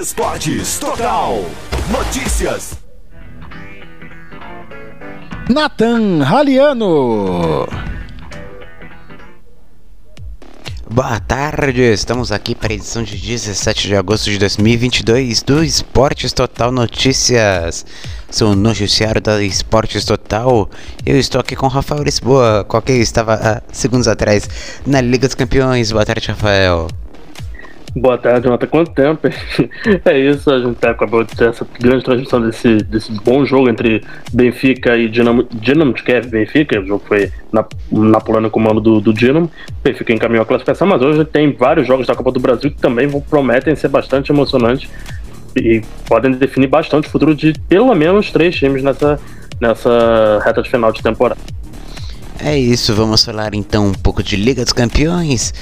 Esportes Total. Notícias. Nathan Raliano. Boa tarde, estamos aqui para a edição de 17 de agosto de 2022 do Esportes Total Notícias. Sou o noticiário da Esportes Total. Eu estou aqui com o Rafael Lisboa, qual que estava há segundos atrás na Liga dos Campeões. Boa tarde, Rafael. Boa tarde, Jonathan. Quanto tempo? é isso, a gente acabou de ter essa grande transmissão desse, desse bom jogo entre Benfica e Dinamo, Dinamo de Kiev Benfica. O jogo foi na, na Polônia com o comando do, do Dinamo. Benfica encaminhou a classificação, mas hoje tem vários jogos da Copa do Brasil que também prometem ser bastante emocionantes e podem definir bastante o futuro de pelo menos três times nessa, nessa reta de final de temporada. É isso, vamos falar então um pouco de Liga dos Campeões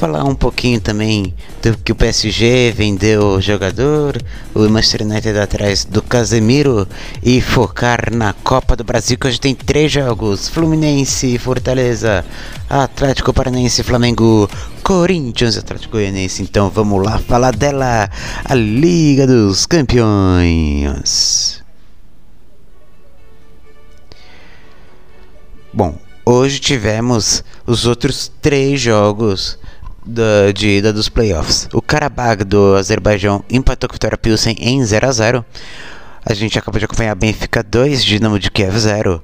falar um pouquinho também do que o PSG vendeu o jogador, o Manchester United atrás do Casemiro e focar na Copa do Brasil que hoje tem três jogos: Fluminense, Fortaleza, Atlético Paranaense, Flamengo, Corinthians, Atlético Goianiense. Então vamos lá falar dela, a Liga dos Campeões. Bom, hoje tivemos os outros três jogos da, de ida dos playoffs. O Karabakh do Azerbaijão empatou com o Vitória Pilsen em 0 a 0 A gente acabou de acompanhar Benfica 2, Dinamo de Kiev 0.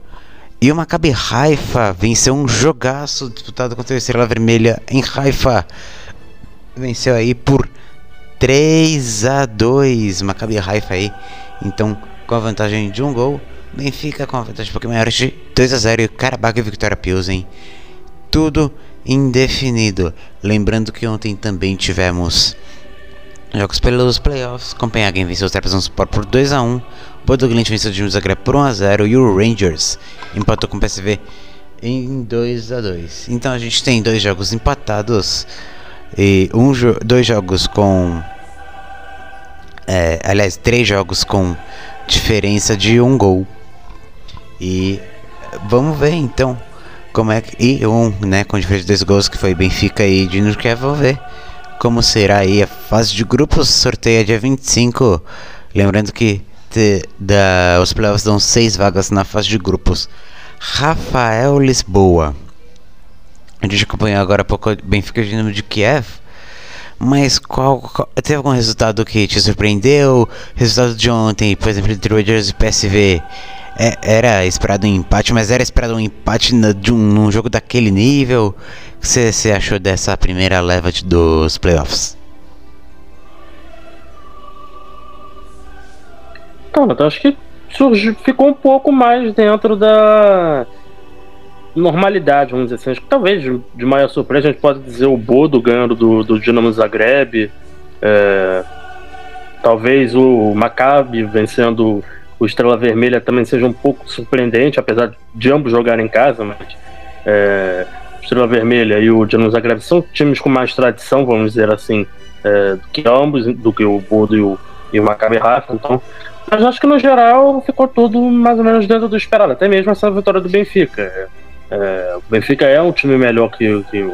E o Maccabi Haifa venceu um jogaço disputado contra a Estrela Vermelha em Haifa. Venceu aí por 3 a 2 Maccabi Haifa aí. Então, com a vantagem de um gol, Benfica com vantagem um pouquinho maior de 2 a 0 e o Karabakh e Vitória Pilsen. Tudo indefinido. Lembrando que ontem também tivemos jogos pelos playoffs. Copenhagen venceu o Trabzonspor por 2 a 1 o Bodo Glint venceu o Dinamo Zagreb por 1 a 0 e o Rangers empatou com o PSV em 2 a 2 Então a gente tem dois jogos empatados e um jo dois jogos com é, aliás três jogos com diferença de um gol e vamos ver então como é que. E um, né, com diferença de dois gols que foi Benfica e Dinamo Kiev, vamos ver como será aí a fase de grupos. Sorteio é dia 25. Lembrando que te, da, os playoffs dão seis vagas na fase de grupos. Rafael Lisboa. A gente acompanhou agora há pouco Benfica e Dinamo de Kiev. Mas qual, qual, Teve algum resultado que te surpreendeu? Resultado de ontem, por exemplo, entre Rangers e PSV é, era esperado um empate, mas era esperado um empate na, de um, num jogo daquele nível. O que você achou dessa primeira leva de, dos playoffs? Eu acho que surgiu, ficou um pouco mais dentro da normalidade, vamos dizer assim. Acho que talvez de, maior surpresa a gente pode dizer o Bodo ganhando do, do Dinamo Zagreb. É, talvez o Maccabi vencendo o Estrela Vermelha também seja um pouco surpreendente, apesar de ambos jogarem em casa, mas é, Estrela Vermelha e o Dinamo Zagreb são times com mais tradição, vamos dizer assim, é, do que ambos, do que o Bodo e o, e o Maccabi Haifa, então mas acho que no geral ficou tudo mais ou menos dentro do esperado, até mesmo essa vitória do Benfica. É, o Benfica é um time melhor que, que,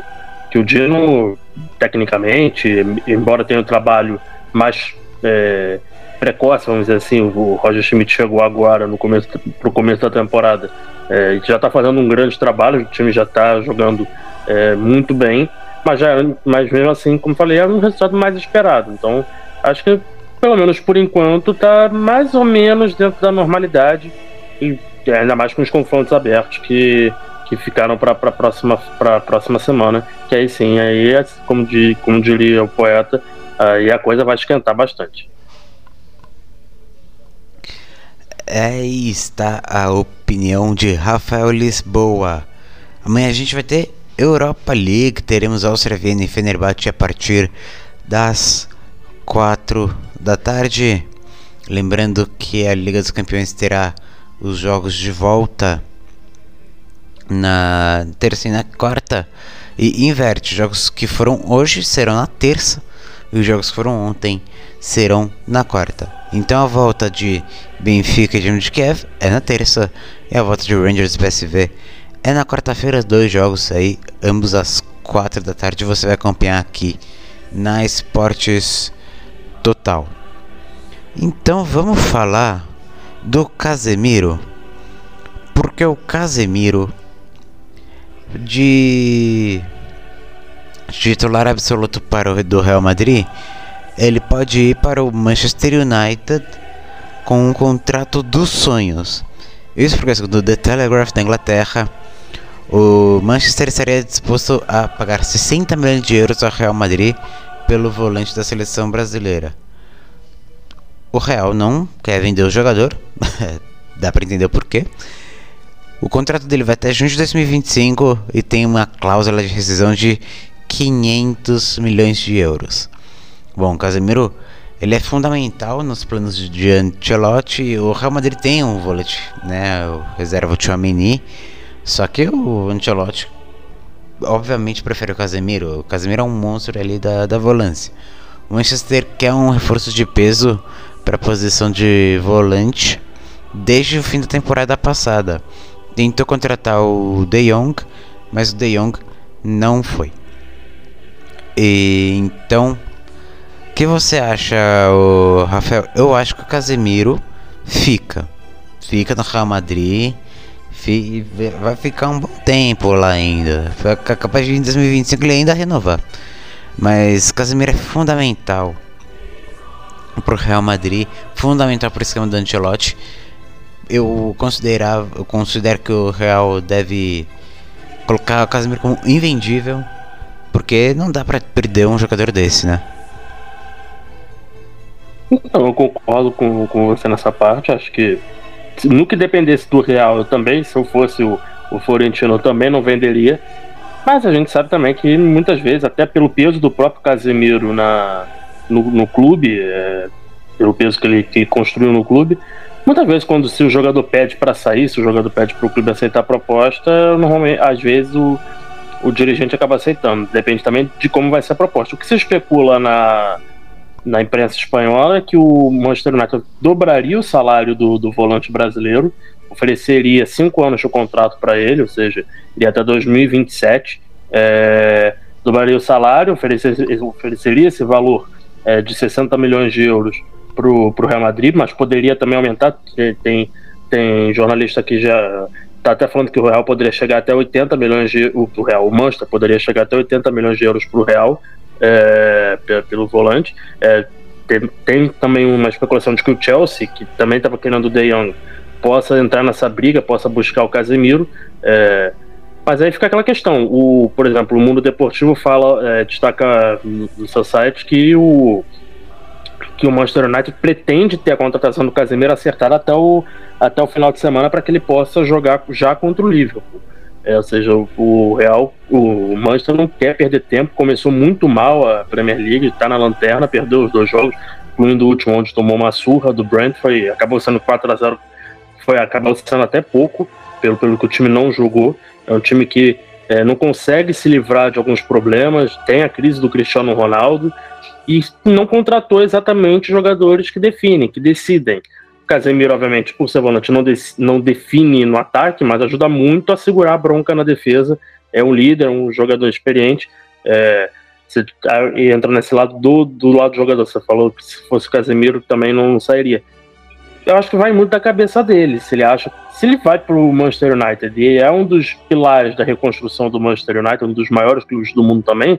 que o Dino, tecnicamente, embora tenha um trabalho mais é, precoce, vamos dizer assim. O Roger Schmidt chegou agora no começo, pro começo da temporada é, já está fazendo um grande trabalho, o time já está jogando é, muito bem, mas, já, mas mesmo assim, como falei, é um resultado mais esperado. Então, acho que pelo menos por enquanto está mais ou menos dentro da normalidade e ainda mais com os confrontos abertos que, que ficaram para a próxima, próxima semana, que aí sim, aí, como, de, como diria o poeta, aí a coisa vai esquentar bastante. Aí está a opinião de Rafael Lisboa. Amanhã a gente vai ter Europa League, teremos Áustria Viena e Fenerbahçe a partir das 4 da tarde. Lembrando que a Liga dos Campeões terá os jogos de volta na terça e na quarta. E inverte, jogos que foram hoje serão na terça e os jogos que foram ontem serão na quarta. Então a volta de Benfica e de Kiev é na terça e a volta de Rangers e PSV é na quarta-feira, dois jogos aí, ambos às quatro da tarde você vai acompanhar aqui na Esportes Total. Então vamos falar do Casemiro. Porque o Casemiro de titular absoluto para o do Real Madrid, ele pode ir para o Manchester United com um contrato dos sonhos. Isso porque, segundo The Telegraph da Inglaterra, o Manchester estaria disposto a pagar 60 milhões de euros ao Real Madrid pelo volante da seleção brasileira. O Real não quer vender o jogador, dá para entender o porquê. O contrato dele vai até junho de 2025 e tem uma cláusula de rescisão de 500 milhões de euros. Bom, Casemiro, ele é fundamental nos planos de Ancelotti. O Real Madrid tem um volante, né, o reserva Chouameni, só que o Ancelotti obviamente prefere o Casemiro. O Casemiro é um monstro ali da, da volância. O Manchester quer um reforço de peso para a posição de volante desde o fim da temporada passada. Tentou contratar o De Jong, mas o De Jong não foi. E então, o que você acha, Rafael? Eu acho que o Casemiro fica, fica no Real Madrid. Vai ficar um bom tempo lá ainda. Capaz de em 2025 ele ainda renovar. Mas Casemiro é fundamental para o Real Madrid, fundamental para o esquema do Ancelotti. Eu considerava, eu considero que o Real deve colocar o Casemiro como invendível, porque não dá para perder um jogador desse, né? Então, eu concordo com, com você nessa parte. Acho que no que dependesse do Real, eu também, se eu fosse o, o Florentino, eu também não venderia. Mas a gente sabe também que muitas vezes, até pelo peso do próprio Casemiro na, no, no clube, é, pelo peso que ele que construiu no clube. Muitas vezes, quando se o jogador pede para sair, se o jogador pede para o clube aceitar a proposta, normalmente, às vezes, o, o dirigente acaba aceitando. Depende também de como vai ser a proposta. O que se especula na, na imprensa espanhola é que o Manchester United dobraria o salário do, do volante brasileiro, ofereceria cinco anos de contrato para ele, ou seja, iria até 2027, é, dobraria o salário, ofereceria, ofereceria esse valor é, de 60 milhões de euros para o Real Madrid, mas poderia também aumentar. Tem, tem jornalista que já está até falando que o Real poderia chegar até 80 milhões de o, o Real, o Manchester poderia chegar até 80 milhões de euros para o Real é, pelo volante. É, tem, tem, também uma especulação de que o Chelsea, que também estava querendo o De Jong, possa entrar nessa briga, possa buscar o Casemiro. É, mas aí fica aquela questão. O, por exemplo, o Mundo Deportivo fala, é, destaca no seu site que o que o Manchester United pretende ter a contratação do Casemiro acertada até o, até o final de semana para que ele possa jogar já contra o Liverpool. É, ou seja, o, Real, o Manchester não quer perder tempo. Começou muito mal a Premier League, está na lanterna, perdeu os dois jogos, incluindo o último onde tomou uma surra do Brentford, acabou sendo 4 a 0 foi acabou sendo até pouco pelo, pelo que o time não jogou. É um time que é, não consegue se livrar de alguns problemas, tem a crise do Cristiano Ronaldo e não contratou exatamente jogadores que definem, que decidem. Casemiro, obviamente, por ser volante, não, de, não define no ataque, mas ajuda muito a segurar a bronca na defesa. É um líder, um jogador experiente. É, você entra nesse lado do, do lado do jogador. Você falou que se fosse o Casemiro também não sairia eu acho que vai muito da cabeça dele. Se ele acha. Se ele vai para o Manchester United e é um dos pilares da reconstrução do Manchester United, um dos maiores clubes do mundo também,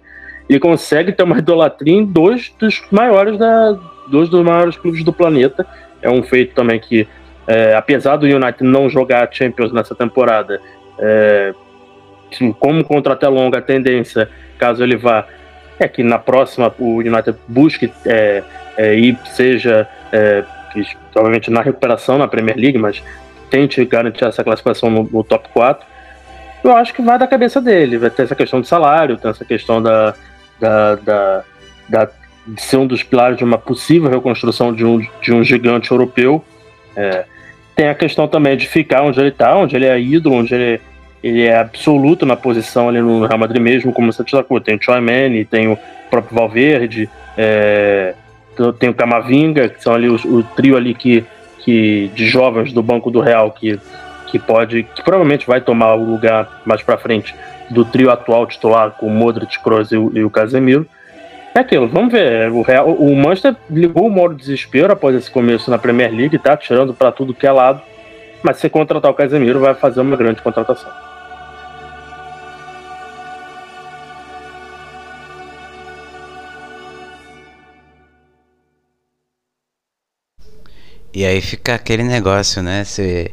ele consegue ter uma idolatria em dois dos maiores da, dois dos maiores clubes do planeta. É um feito também que, é, apesar do United não jogar Champions nessa temporada, é, como contrato é longa, a tendência, caso ele vá, é que na próxima o United busque é, é, ir, seja é, provavelmente na recuperação na Premier League, mas tente garantir essa classificação no, no, top 4. Eu acho que vai da cabeça dele. Vai ter essa questão de salário, tem essa questão da, da, da, da de ser um dos pilares de uma possível reconstrução de um, de um gigante europeu. É, tem a questão também de ficar onde ele está, onde ele é ídolo, onde ele, ele é absoluto na posição ali no Real Madrid mesmo, como você destacou. Tem o Chouameni, tem o próprio Valverde, é, tem o Camavinga, que são ali o, o, trio ali que, que de jovens do Banco do Real que, que pode, que provavelmente vai tomar o lugar mais para frente do trio atual titular com o Modric, Kroos e e o Casemiro. É aquilo, vamos ver. O, Real, o Manchester ligou o modo desespero após esse começo na Premier League, tá? Tirando para tudo que é lado. Mas se contratar o Casemiro, vai fazer uma grande contratação. E aí fica aquele negócio, né? Você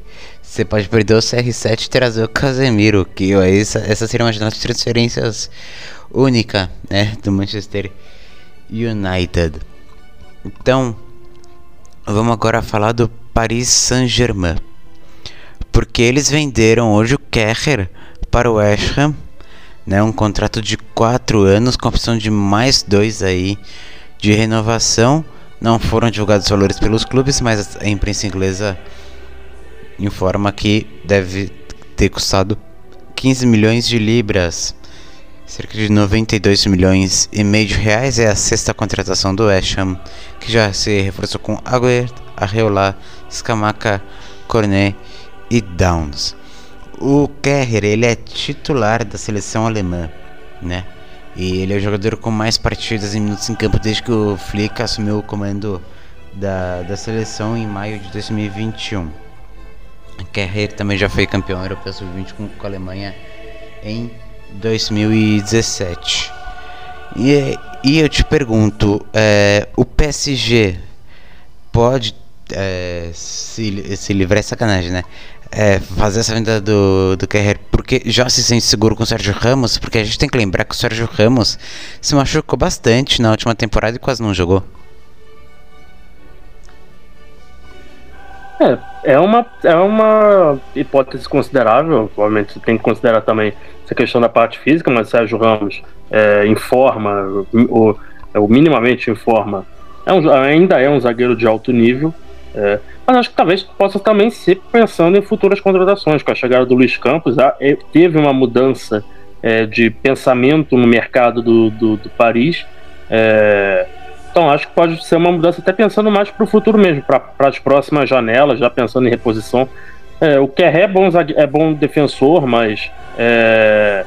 pode perder o CR7 e trazer o Casemiro, que aí essa, essa seria uma transferências única, né? Do Manchester United. Então, vamos agora falar do Paris Saint-Germain. Porque eles venderam hoje o Kerrer para o West Ham, né? Um contrato de 4 anos com opção de mais dois aí de renovação. Não foram divulgados os valores pelos clubes, mas a imprensa inglesa informa que deve ter custado 15 milhões de libras, cerca de 92 milhões e meio de reais. É a sexta contratação do West Ham, que já se reforçou com Agüero, Arreola, Scamaca, Cornet e Downs. O Kerrer, ele é titular da seleção alemã, né? E ele é o jogador com mais partidas em minutos em campo desde que o Flick assumiu o comando da, da seleção em maio de 2021. Kerrer também já foi campeão europeu sub-20 com, a Alemanha em 2017. E, e eu te pergunto, é, o PSG pode é, se, se livrar, é sacanagem, né? é, fazer essa venda do, do Kerrer porque já se sente seguro com o Sérgio Ramos, porque a gente tem que lembrar que o Sérgio Ramos se machucou bastante na última temporada e quase não jogou. É, é uma, é uma hipótese considerável, obviamente tem que considerar também essa questão da parte física, mas Sérgio Ramos é, informa, ou, ou minimamente informa, é um, ainda é um zagueiro de alto nível, é, mas acho que talvez possa também ser pensando em futuras contratações. Com a chegada do Luiz Campos, é, teve uma mudança é, de pensamento no mercado do, do, do Paris. É, então acho que pode ser uma mudança até pensando mais para o futuro mesmo, para as próximas janelas, já pensando em reposição. É, o Kerr é bom, é bom defensor, mas é,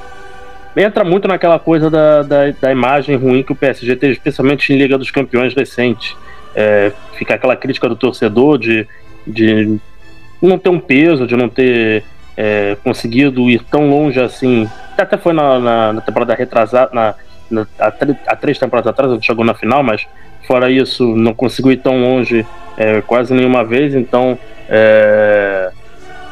entra muito naquela coisa da, da, da, imagem ruim que o PSG teve, especialmente em Liga dos Campeões recente é, fica aquela crítica do torcedor de, de não ter um peso, de não ter é, conseguido ir tão longe assim. Até foi na, na, na temporada retrasada, na, há, há, três temporadas atrás, ele chegou na final, mas fora isso, não conseguiu ir tão longe é, quase nenhuma vez, então é,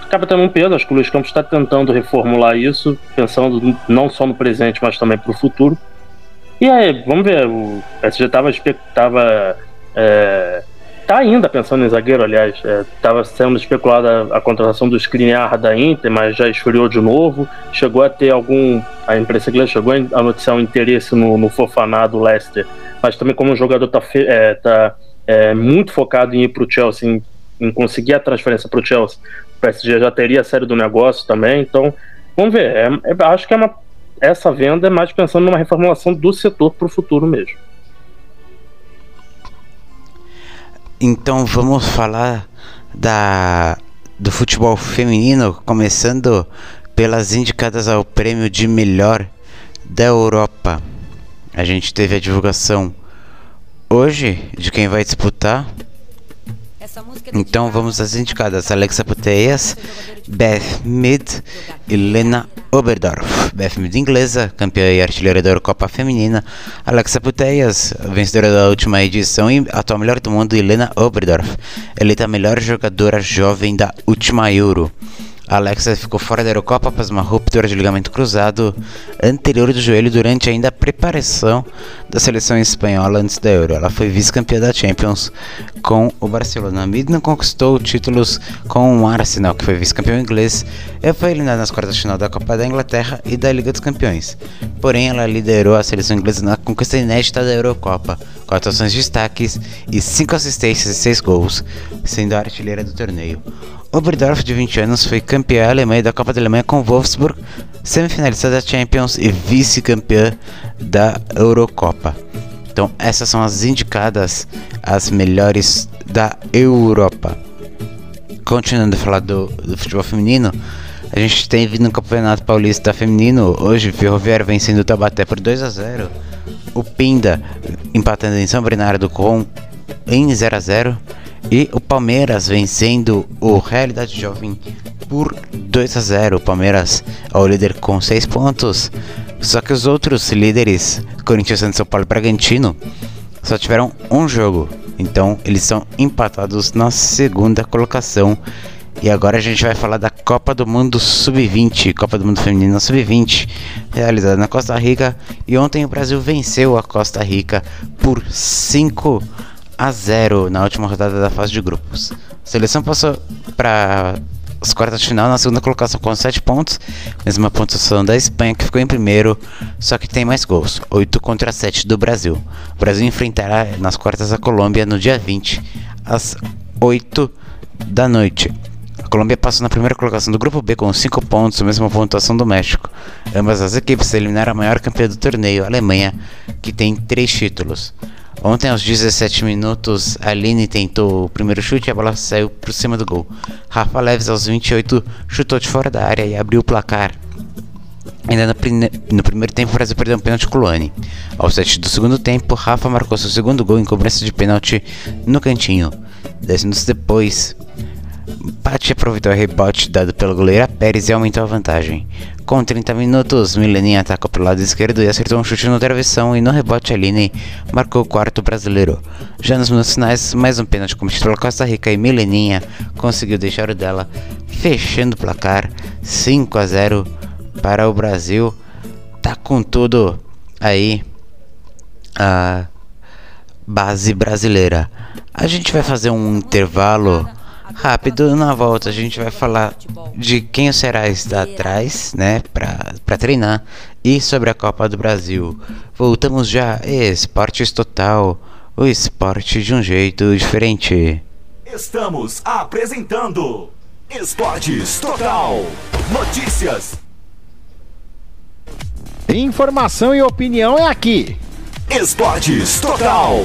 acaba tendo um peso. Acho que o Luiz Campos está tentando reformular isso, pensando não só no presente, mas também para o futuro. E aí, vamos ver, o PSG estava é, tá ainda pensando em zagueiro, aliás. Estava é, sendo especulada a, contratação do Skriniar da Inter, mas já esfriou de novo. Chegou a ter algum. A imprensa inglesa chegou a noticiar um interesse no, no Leicester, mas também como o jogador está é, tá, é, muito focado em ir para o Chelsea, em, em, conseguir a transferência para o Chelsea, o PSG já teria a série do negócio também. Então, vamos ver. É, é, acho que é uma, essa venda é mais pensando numa reformulação do setor para o futuro mesmo. Então vamos falar da do futebol feminino, começando pelas indicadas ao prêmio de melhor da Europa. A gente teve a divulgação hoje de quem vai disputar. Então vamos às indicadas: Alexa Puteias, Beth Mid e Lena Oberdorf. Beth Mid inglesa, campeã e artilheira da Eurocopa Feminina. Alexa Puteias, vencedora da última edição e atual melhor do mundo. E Lena Oberdorf, eleita melhor jogadora jovem da última Euro. Alexa ficou fora da Eurocopa após uma ruptura de ligamento cruzado anterior do joelho durante ainda a preparação da seleção espanhola antes da Euro. Ela foi vice-campeã da Champions com o Barcelona. Midna conquistou títulos com o Arsenal, que foi vice-campeão inglês, e foi eliminada nas quartas de final da Copa da Inglaterra e da Liga dos Campeões. Porém, ela liderou a seleção inglesa na conquista inédita da Eurocopa, com atuações de destaques e 5 assistências e 6 gols, sendo a artilheira do torneio. Oberdorf, de 20 anos, foi campeã alemã da Copa da Alemanha com Wolfsburg, semifinalista da Champions e vice-campeã da Eurocopa. Então, essas são as indicadas as melhores da Europa. Continuando a falar do, do futebol feminino, a gente teve no Campeonato Paulista Feminino, hoje, Ferroviário vencendo o Tabaté por 2 a 0 o Pinda empatando em São Bernardo com em 0 a 0 e o Palmeiras vencendo o Realidade Jovem por 2 a 0. O Palmeiras é o líder com 6 pontos. Só que os outros líderes, Corinthians, Santos, São Paulo e Bragantino, só tiveram um jogo. Então eles são empatados na segunda colocação. E agora a gente vai falar da Copa do Mundo Sub-20, Copa do Mundo Feminino Sub-20, realizada na Costa Rica. E ontem o Brasil venceu a Costa Rica por 5 a 0 na última rodada da fase de grupos. A seleção passou para as quartas de final na segunda colocação com 7 pontos, mesma pontuação da Espanha que ficou em primeiro, só que tem mais gols, 8 contra 7 do Brasil. O Brasil enfrentará nas quartas a Colômbia no dia 20, às 8 da noite. A Colômbia passou na primeira colocação do grupo B com 5 pontos, mesma pontuação do México. Ambas as equipes eliminaram a maior campeã do torneio, a Alemanha, que tem 3 títulos. Ontem, aos 17 minutos, Aline tentou o primeiro chute e a bola saiu por cima do gol. Rafa Leves, aos 28, chutou de fora da área e abriu o placar. Ainda no, no, primeiro tempo, o Brasil perdeu um pênalti com Luane. Aos 7 do segundo tempo, Rafa marcou seu segundo gol em cobrança de pênalti no cantinho. 10 minutos depois, Patti aproveitou o rebote dado pelo goleiro Pérez e aumentou a vantagem. Com 30 minutos, Mileninha atacou pelo lado esquerdo e acertou um chute no travessão e no rebote Aline marcou o quarto brasileiro. Já nos minutos finais, mais um pênalti cometido pela Costa Rica e Mileninha conseguiu deixar o dela, fechando o placar 5 a 0 para o Brasil. Tá com tudo aí a base brasileira. A gente vai fazer um intervalo rápido. Na volta a gente vai falar de quem o Será está atrás, né, para treinar e sobre a Copa do Brasil. Voltamos já. Esportes Total, o esporte de um jeito diferente. Estamos apresentando Esportes Total. Notícias. Informação e opinião é aqui. Esportes Total.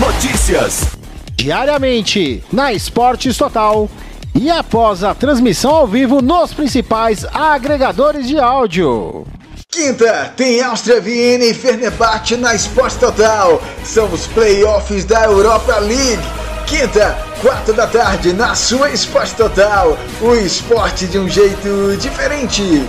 Notícias diariamente na Esportes Total e após a transmissão ao vivo nos principais agregadores de áudio. Quinta, tem Áustria Viena e Fenerbahçe na Esporte Total. São os playoffs da Europa League. Quinta, quatro da tarde, na sua Esporte Total. O esporte de um jeito diferente.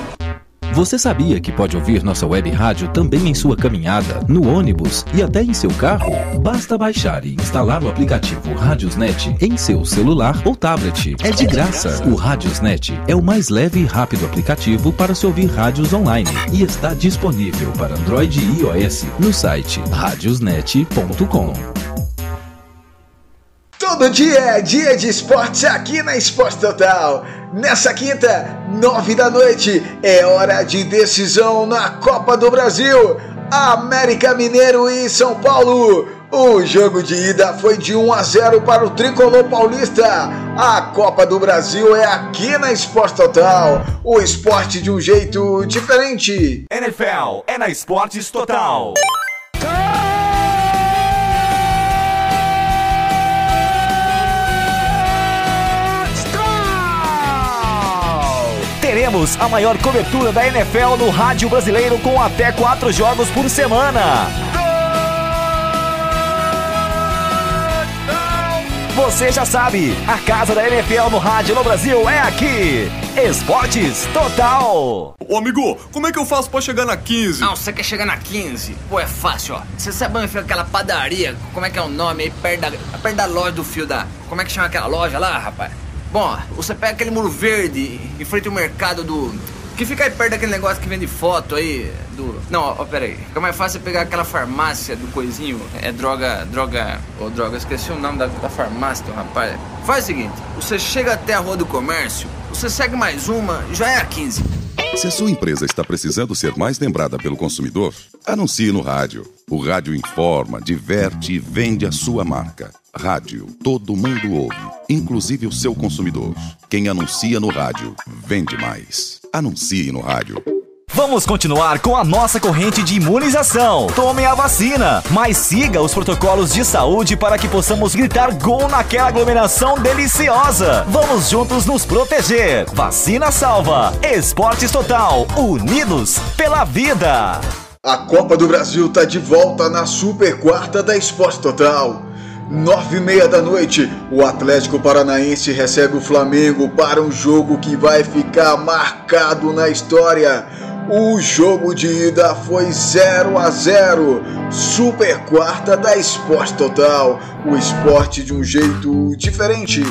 Você sabia que pode ouvir nossa web rádio também em sua caminhada, no ônibus e até em seu carro? Basta baixar e instalar o aplicativo Radiosnet em seu celular ou tablet. É de graça. O Radiosnet é o mais leve e rápido aplicativo para se ouvir rádios online e está disponível para Android e iOS no site radiosnet.com. Todo dia é dia de esportes aqui na Esporte Total. Nessa quinta, nove da noite, é hora de decisão na Copa do Brasil. América Mineiro e São Paulo. O jogo de ida foi de 1 a 0 para o tricolor paulista. A Copa do Brasil é aqui na Esporte Total. O esporte de um jeito diferente. NFL é na Esportes Total. Teremos a maior cobertura da NFL no rádio brasileiro com até quatro jogos por semana. Você já sabe, a casa da NFL no rádio no Brasil é aqui. Esportes Total. Ô amigo, como é que eu faço pra chegar na 15? Não, você quer chegar na 15? Pô, é fácil, ó. Você sabe onde fica aquela padaria? Como é que é o nome aí? Perto da, perto da loja do fio da. Como é que chama aquela loja lá, rapaz? Bom, você pega aquele muro verde em frente ao mercado do. Que fica aí perto daquele negócio que vende foto aí do. Não, ó, pera aí. Fica mais fácil pegar aquela farmácia do coisinho. É droga. Droga. Ô, oh, droga, esqueci o nome da, da farmácia, teu rapaz. Faz o seguinte: você chega até a rua do comércio, você segue mais uma, já é a 15. Se a sua empresa está precisando ser mais lembrada pelo consumidor, anuncie no rádio. O rádio informa, diverte e vende a sua marca. Rádio, todo mundo ouve, inclusive o seu consumidor. Quem anuncia no rádio, vende mais. Anuncie no rádio. Vamos continuar com a nossa corrente de imunização. Tome a vacina, mas siga os protocolos de saúde para que possamos gritar gol naquela aglomeração deliciosa. Vamos juntos nos proteger. Vacina salva. Esportes Total. Unidos pela vida. A Copa do Brasil está de volta na Super Quarta da Esporte Total. Nove e meia da noite, o Atlético Paranaense recebe o Flamengo para um jogo que vai ficar marcado na história. O jogo de ida foi 0 a 0. Super quarta da Esporte Total. O esporte de um jeito diferente.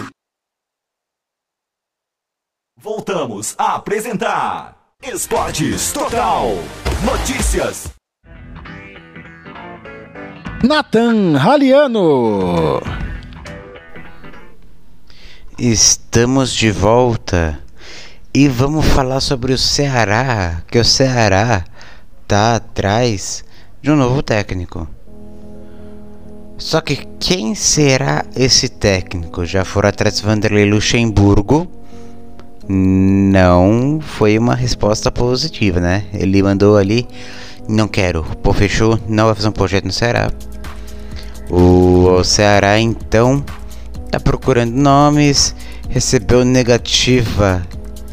Voltamos a apresentar Esportes Total. Notícias. Nathan Raliano. Estamos de volta e vamos falar sobre o Ceará, que o Ceará tá atrás de um novo técnico. Só que quem será esse técnico? Já foram atrás de Vanderlei Luxemburgo, não foi uma resposta positiva, né? Ele mandou ali, não quero, pô, fechou, não vai fazer um projeto no Ceará. O, o Ceará então tá procurando nomes, recebeu negativa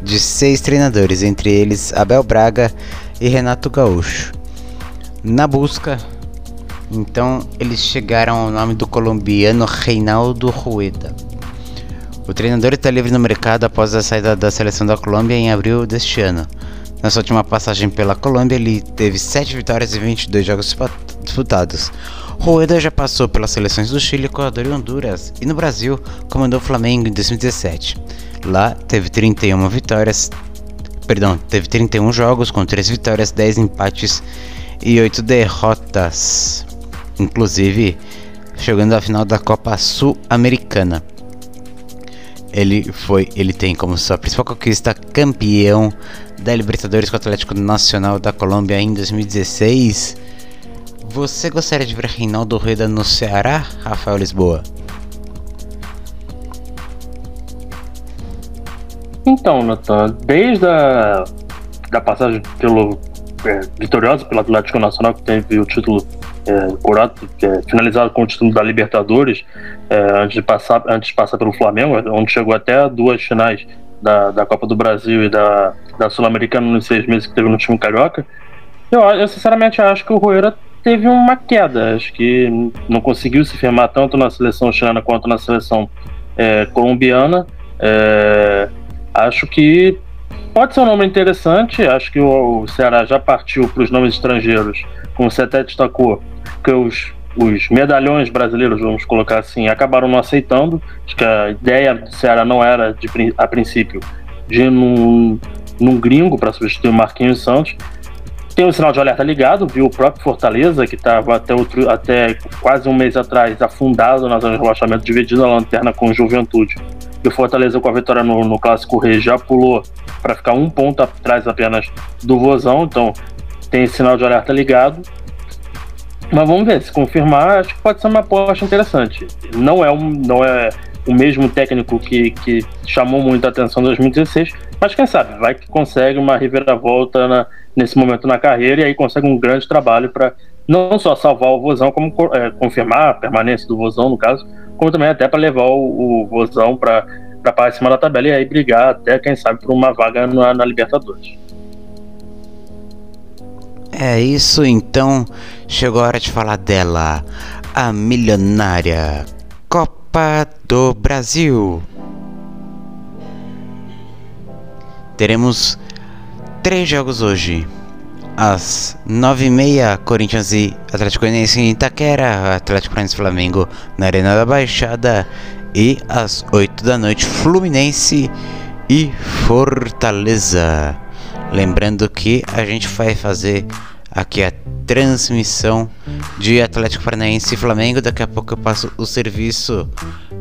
de seis treinadores, entre eles Abel Braga e Renato Gaúcho. Na busca, então eles chegaram ao nome do colombiano Reinaldo Rueda. O treinador está livre no mercado após a saída da seleção da Colômbia em abril deste ano. Na sua última passagem pela Colômbia, ele teve 7 vitórias e 22 jogos disputados. Rueda já passou pelas seleções do Chile, Equador e Honduras, e no Brasil comandou o Flamengo em 2017. Lá teve 31 vitórias, perdão, teve 31 jogos com 3 vitórias, 10 empates e 8 derrotas, inclusive chegando à final da Copa Sul-Americana. Ele foi, ele tem como sua principal conquista campeão da Libertadores com o Atlético Nacional da Colômbia em 2016. Você gostaria de ver Reinaldo Rueda no Ceará, Rafael Lisboa? Então, Nathan, desde a da passagem pelo é, vitoriosa pelo Atlético Nacional, que teve o título é, coroado, é, finalizado com o título da Libertadores, é, antes, de passar, antes de passar pelo Flamengo, onde chegou até duas finais da, da Copa do Brasil e da, da Sul-Americana nos seis meses que teve no time carioca. Eu, eu sinceramente acho que o Roeira teve uma queda, acho que não conseguiu se firmar tanto na seleção chilena quanto na seleção é, colombiana. É, acho que pode ser um nome interessante. Acho que o Ceará já partiu para os nomes estrangeiros, como você até destacou, que os, os medalhões brasileiros, vamos colocar assim, acabaram não aceitando. Acho que a ideia do Ceará não era, de, a princípio, de num, num gringo para substituir o Marquinhos Santos. Tem um sinal de alerta ligado, viu o próprio Fortaleza, que estava até, outro, até quase um mês atrás afundado na zona de relaxamento, dividindo a lanterna com Juventude. E o Fortaleza, com a vitória no, no Clássico Rei, já pulou para ficar um ponto atrás apenas do Vozão, então tem sinal de alerta ligado. Mas vamos ver, se confirmar, acho que pode ser uma aposta interessante. Não é, um, não é o mesmo técnico que, que chamou muita atenção em 2016, mas quem sabe, vai que consegue uma reviravolta na, nesse momento na carreira e aí consegue um grande trabalho para não só salvar o Vozão, como é, confirmar a permanência do Vozão, no caso, como também até para levar o, o Vozão para para parte cima da tabela e aí brigar até, quem sabe, por uma vaga na, na Libertadores. É isso, então chegou a hora de falar dela, a milionária Copa do Brasil. Teremos três jogos hoje. Às nove e meia, Corinthians e Atlético Goianiense em Itaquera, Atlético Paranaense Flamengo na Arena da Baixada e às 8 da noite Fluminense e Fortaleza. Lembrando que a gente vai fazer aqui a transmissão de Atlético Paranaense e Flamengo. Daqui a pouco eu passo o serviço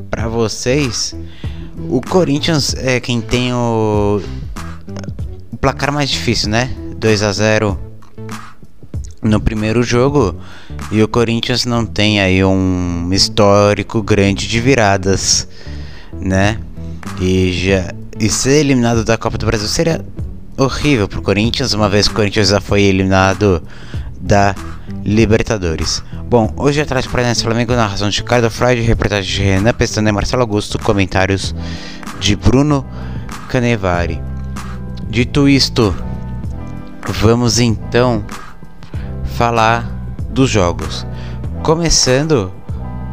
para vocês. O Corinthians é quem tem o placar mais difícil, né? 2 a 0 no primeiro jogo e o Corinthians não tem aí um histórico grande de viradas, né? E já e ser eliminado da Copa do Brasil seria horrível pro Corinthians, uma vez que o Corinthians já foi eliminado da Libertadores. Bom, hoje atrás para o Flamengo na razão de Ricardo Freud, reportagem de Renan Pestana e Marcelo Augusto, comentários de Bruno Canevari. Dito isto, vamos então falar dos jogos. Começando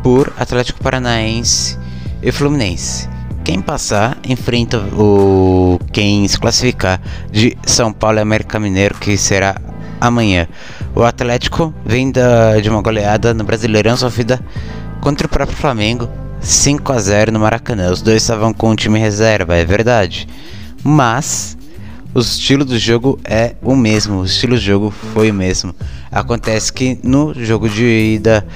por Atlético Paranaense e Fluminense. Quem passar enfrenta o quem se classificar de São Paulo e América Mineiro, que será amanhã. O Atlético vem da, de uma goleada no Brasileirão sofrida contra o próprio Flamengo, 5 a 0 no Maracanã. Os dois estavam com o time reserva, é verdade. Mas o estilo do jogo é o mesmo, o estilo do jogo foi o mesmo. Acontece que no jogo de ida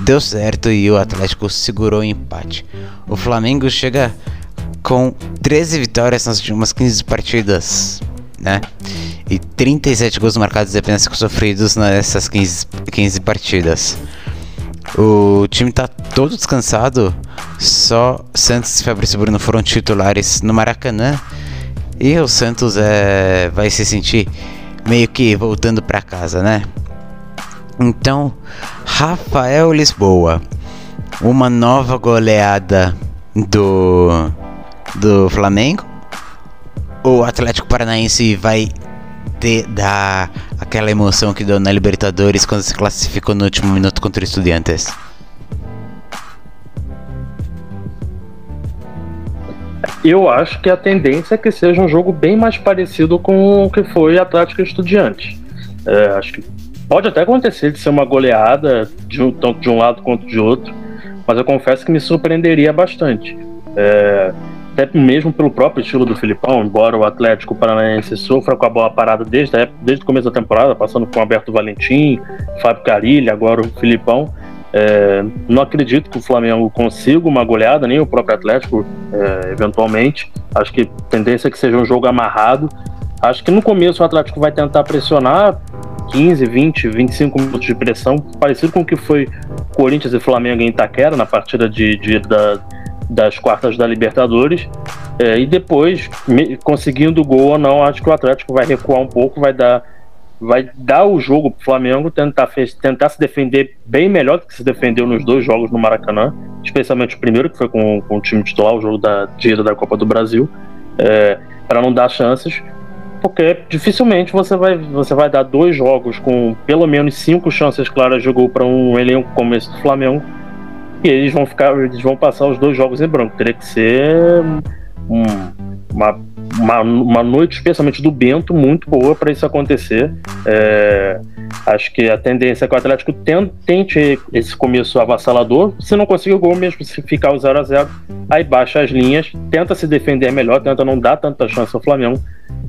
deu certo e o Atlético segurou o empate. O Flamengo chega com 13 vitórias nas últimas 15 partidas, né? E 37 gols marcados e apenas sofridos nessas 15, 15 partidas. O time tá todo descansado, só Santos e Fabrício Bruno foram titulares no Maracanã. E o Santos é, vai se sentir meio que voltando para casa, né? Então, Rafael Lisboa, uma nova goleada do do Flamengo? O Atlético Paranaense vai ter dar aquela emoção que deu na Libertadores quando se classificou no último minuto contra o Estudiantes? Eu acho que a tendência é que seja um jogo bem mais parecido com o que foi Atlético e Estudiantes. É, acho que Pode até acontecer de ser uma goleada, de um, tanto de um lado quanto de outro, mas eu confesso que me surpreenderia bastante. É, até mesmo pelo próprio estilo do Filipão, embora o Atlético Paranaense sofra com a bola parada desde, época, desde o começo da temporada, passando com o Alberto Valentim, Fábio Carilli, agora o Filipão. É, não acredito que o Flamengo consiga uma goleada, nem o próprio Atlético, é, eventualmente. Acho que tendência é que seja um jogo amarrado. Acho que no começo o Atlético vai tentar pressionar, 15, 20, 25 minutos de pressão, parecido com o que foi Corinthians e Flamengo em Itaquera, na partida de, de da, das quartas da Libertadores. É, e depois, me, conseguindo o gol ou não, acho que o Atlético vai recuar um pouco, vai dar, vai dar o jogo para o Flamengo, tentar, tentar se defender bem melhor do que se defendeu nos dois jogos no Maracanã, especialmente o primeiro, que foi com, com o time titular, o jogo da ida da Copa do Brasil, é, para não dar chances porque dificilmente você vai, você vai dar dois jogos com pelo menos cinco chances claras de gol para um elenco como esse do Flamengo e eles vão ficar, eles vão passar os dois jogos em branco. Teria que ser uma, uma, uma, noite, especialmente do Bento, muito boa para isso acontecer. É, acho que a tendência é que o Atlético tente esse começo avassalador. Se não conseguir o gol, mesmo se ficar o 0 a 0 aí baixa as linhas, tenta se defender melhor, tenta não dar tanta chance ao Flamengo